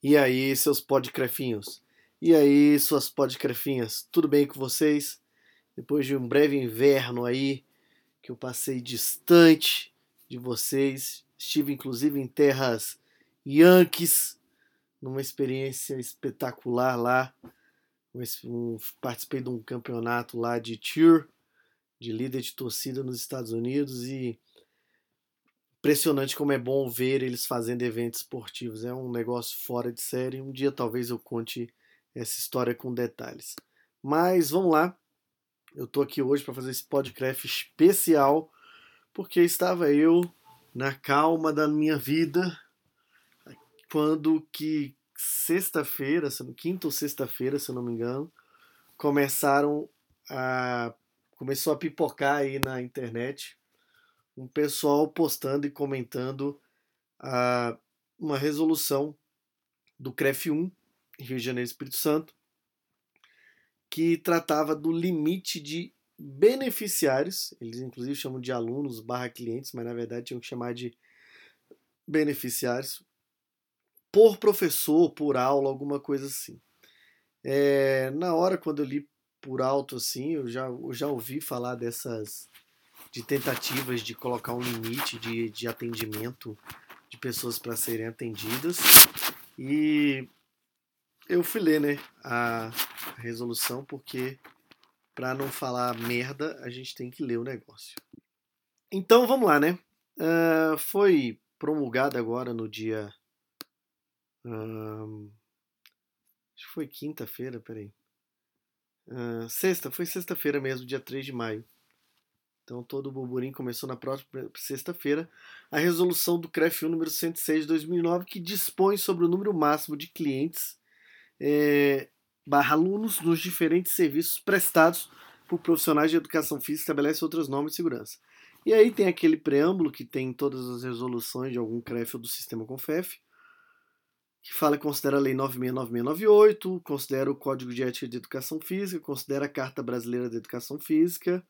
E aí, seus podcrefinhos? E aí, suas podcrefinhas? Tudo bem com vocês? Depois de um breve inverno aí, que eu passei distante de vocês, estive inclusive em terras Yankees, numa experiência espetacular lá. participei de um campeonato lá de cheer, de líder de torcida nos Estados Unidos e impressionante como é bom ver eles fazendo eventos esportivos. É um negócio fora de série. Um dia talvez eu conte essa história com detalhes. Mas vamos lá. Eu tô aqui hoje para fazer esse podcast especial porque estava eu na calma da minha vida quando que sexta-feira, quinta ou sexta-feira, se eu não me engano, começaram a começou a pipocar aí na internet um pessoal postando e comentando a, uma resolução do CREF 1, Rio de Janeiro Espírito Santo, que tratava do limite de beneficiários, eles inclusive chamam de alunos barra clientes, mas na verdade tinham que chamar de beneficiários, por professor, por aula, alguma coisa assim. É, na hora, quando eu li por alto assim, eu já, eu já ouvi falar dessas de tentativas de colocar um limite de, de atendimento de pessoas para serem atendidas. E eu fui ler né, a resolução porque para não falar merda a gente tem que ler o negócio. Então vamos lá, né? Uh, foi promulgada agora no dia. Uh, acho que foi quinta-feira, peraí. Uh, sexta, foi sexta-feira mesmo, dia 3 de maio. Então todo o burburinho começou na próxima sexta-feira. A resolução do CREF 1 número 106 de 2009 que dispõe sobre o número máximo de clientes é, barra alunos nos diferentes serviços prestados por profissionais de educação física estabelece outras normas de segurança. E aí tem aquele preâmbulo que tem todas as resoluções de algum CREF ou do sistema CONFEF, que fala considera a Lei 969698, considera o Código de Ética de Educação Física, considera a Carta Brasileira de Educação Física,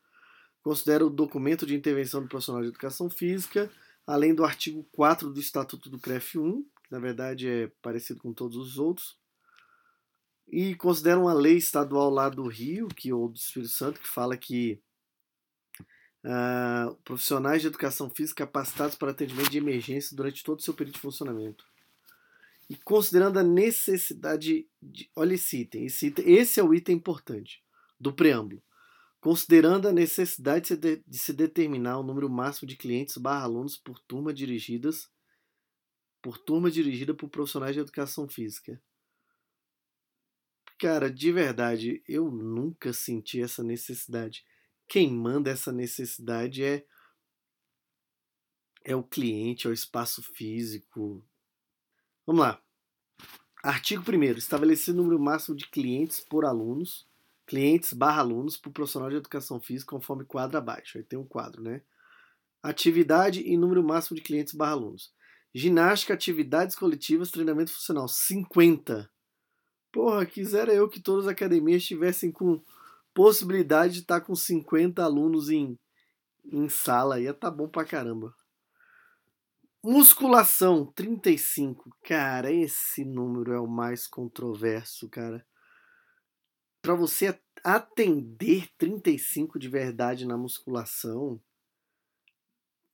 considera o documento de intervenção do profissional de educação física, além do artigo 4 do Estatuto do CREF 1, que na verdade é parecido com todos os outros, e considera uma lei estadual lá do Rio, que ou do Espírito Santo, que fala que uh, profissionais de educação física capacitados para atendimento de emergência durante todo o seu período de funcionamento. E considerando a necessidade de. Olha esse item, esse, item, esse é o item importante do preâmbulo considerando a necessidade de se determinar o número máximo de clientes barra alunos por turma dirigidas por turma dirigida por profissionais de educação física. Cara, de verdade, eu nunca senti essa necessidade. Quem manda essa necessidade é é o cliente, é o espaço físico. Vamos lá. Artigo 1 estabelecer o número máximo de clientes por alunos clientes barra alunos para o profissional de educação física conforme quadro abaixo. Aí tem um quadro, né? Atividade e número máximo de clientes barra alunos. Ginástica, atividades coletivas, treinamento funcional. 50. Porra, quisera eu que todas as academias tivessem com possibilidade de estar com 50 alunos em, em sala. Ia tá bom pra caramba. Musculação, 35. Cara, esse número é o mais controverso, cara para você atender 35 de verdade na musculação,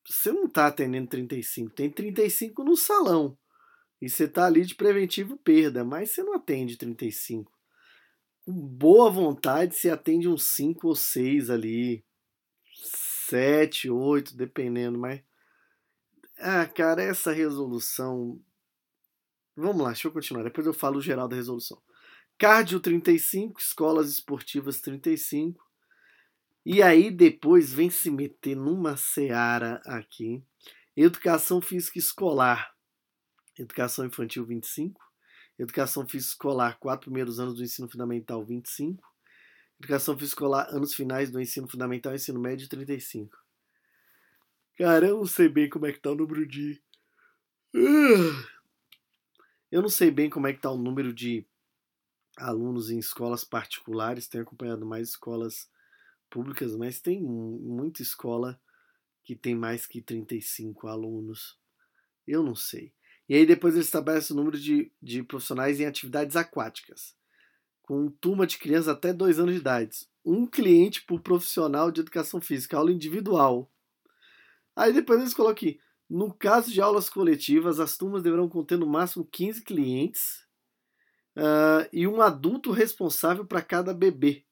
você não está atendendo 35, tem 35 no salão. E você está ali de preventivo perda, mas você não atende 35. Com boa vontade, você atende uns 5 ou 6 ali. 7, 8, dependendo, mas. Ah, cara, essa resolução. Vamos lá, deixa eu continuar. Depois eu falo geral da resolução. Cardio 35, escolas esportivas 35. E aí depois vem se meter numa seara aqui. Educação física escolar. Educação infantil 25. Educação física escolar, quatro primeiros anos do ensino fundamental 25. Educação física escolar, anos finais do ensino fundamental e ensino médio 35. Cara, eu não sei bem como é que tá o número de. Eu não sei bem como é que tá o número de alunos em escolas particulares, tenho acompanhado mais escolas públicas, mas tem muita escola que tem mais que 35 alunos. Eu não sei. E aí depois ele estabelece o número de, de profissionais em atividades aquáticas, com turma de crianças até dois anos de idade. Um cliente por profissional de educação física, aula individual. Aí depois eles colocam aqui, no caso de aulas coletivas, as turmas deverão conter no máximo 15 clientes uh, e um adulto responsável para cada bebê.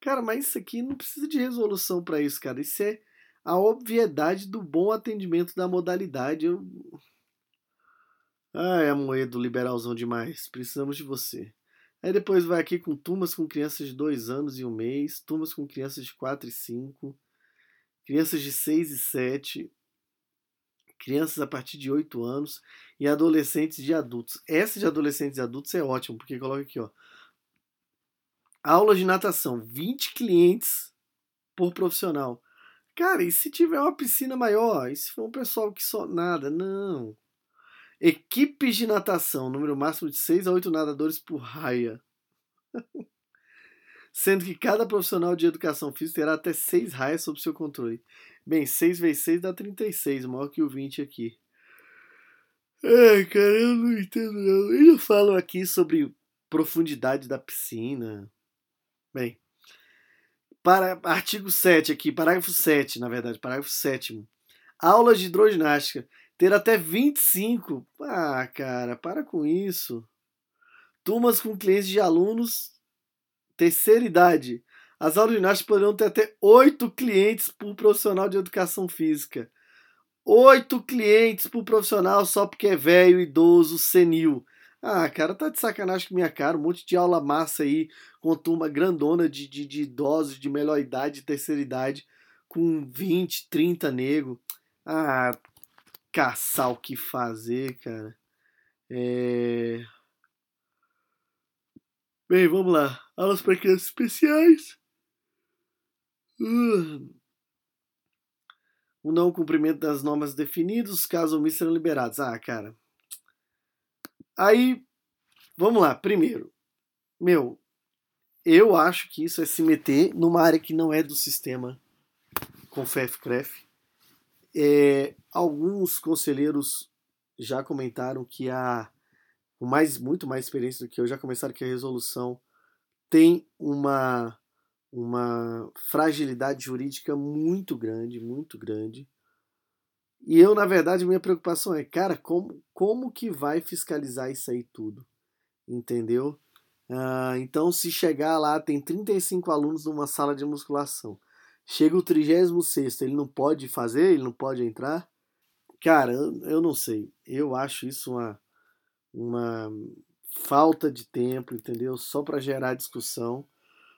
Cara, mas isso aqui não precisa de resolução para isso, cara. Isso é a obviedade do bom atendimento da modalidade. Eu... É Amoedo, liberalzão demais. Precisamos de você. Aí depois vai aqui com turmas com crianças de 2 anos e um mês, turmas com crianças de 4 e 5, crianças de 6 e 7, crianças a partir de 8 anos e adolescentes de adultos. Essa de adolescentes e adultos é ótimo, porque coloca aqui, ó. Aula de natação, 20 clientes por profissional. Cara, e se tiver uma piscina maior? E se for um pessoal que só nada? Não. Equipes de natação, número máximo de 6 a 8 nadadores por raia. Sendo que cada profissional de educação física terá até 6 raias sob seu controle. Bem, 6 vezes 6 dá 36, maior que o 20 aqui. Ai, cara, eu não entendo não. Eles falam aqui sobre profundidade da piscina. Bem, para, artigo 7 aqui, parágrafo 7, na verdade, parágrafo 7 Aulas de hidroginástica. Ter até 25. Ah, cara, para com isso. Turmas com clientes de alunos terceira idade. As aulas ginástica poderão ter até oito clientes por profissional de educação física. Oito clientes por profissional só porque é velho, idoso, senil. Ah, cara, tá de sacanagem com minha cara. Um monte de aula massa aí, com turma grandona de, de, de idosos de melhor idade, de terceira idade, com 20, 30 nego. Ah, caçar o que fazer, cara. É... Bem, vamos lá. Aulas para crianças especiais. O não cumprimento das normas definidas, os casos omissos serão liberados. Ah, cara. Aí, vamos lá. Primeiro, meu, eu acho que isso é se meter numa área que não é do sistema com FEF-CREF. É, alguns conselheiros já comentaram que a mais, muito mais experiência do que eu, já começaram que a resolução tem uma uma fragilidade jurídica muito grande, muito grande. E eu, na verdade, minha preocupação é, cara, como, como que vai fiscalizar isso aí tudo? Entendeu? Ah, então, se chegar lá, tem 35 alunos numa sala de musculação. Chega o 36, ele não pode fazer? Ele não pode entrar? Cara, eu, eu não sei. Eu acho isso uma, uma falta de tempo, entendeu? Só para gerar discussão.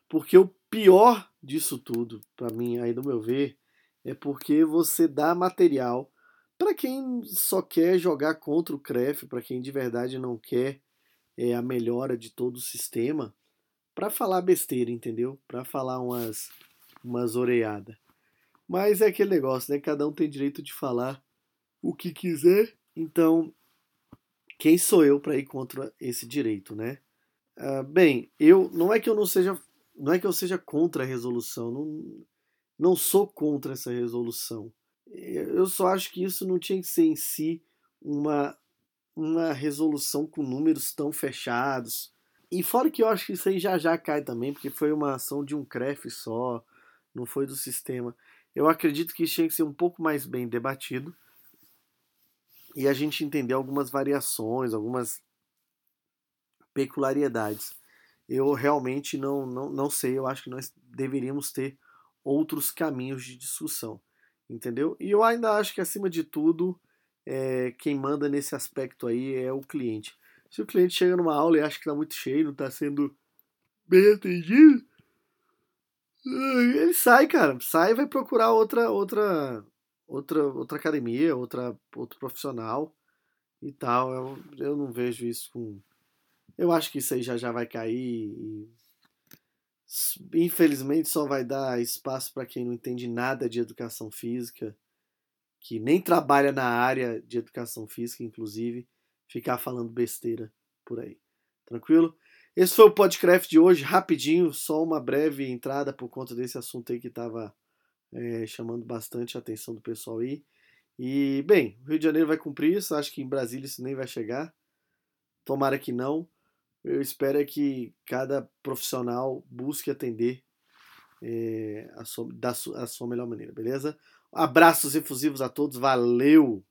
Porque o pior disso tudo, para mim, aí do meu ver, é porque você dá material para quem só quer jogar contra o CREF, para quem de verdade não quer é, a melhora de todo o sistema, para falar besteira, entendeu? Para falar umas, umas oreadas. Mas é aquele negócio, né? Cada um tem direito de falar o que quiser. Então, quem sou eu para ir contra esse direito, né? Uh, bem, eu não é que eu não seja não é que eu seja contra a resolução, não, não sou contra essa resolução. Eu só acho que isso não tinha que ser em si uma, uma resolução com números tão fechados. E fora que eu acho que isso aí já já cai também, porque foi uma ação de um CREF só, não foi do sistema. Eu acredito que tinha que ser um pouco mais bem debatido e a gente entender algumas variações, algumas peculiaridades eu realmente não, não, não sei. Eu acho que nós deveríamos ter outros caminhos de discussão, entendeu? E eu ainda acho que, acima de tudo, é, quem manda nesse aspecto aí é o cliente. Se o cliente chega numa aula e acha que está muito cheio, não está sendo bem atendido, ele sai, cara. Sai e vai procurar outra, outra, outra, outra academia, outra, outro profissional e tal. Eu, eu não vejo isso com eu acho que isso aí já já vai cair e infelizmente só vai dar espaço para quem não entende nada de educação física, que nem trabalha na área de educação física, inclusive, ficar falando besteira por aí. Tranquilo? Esse foi o podcast de hoje, rapidinho, só uma breve entrada por conta desse assunto aí que estava é, chamando bastante a atenção do pessoal aí. E, bem, o Rio de Janeiro vai cumprir isso, acho que em Brasília isso nem vai chegar. Tomara que não. Eu espero é que cada profissional busque atender é, a, sua, da, a sua melhor maneira, beleza? Abraços efusivos a todos, valeu!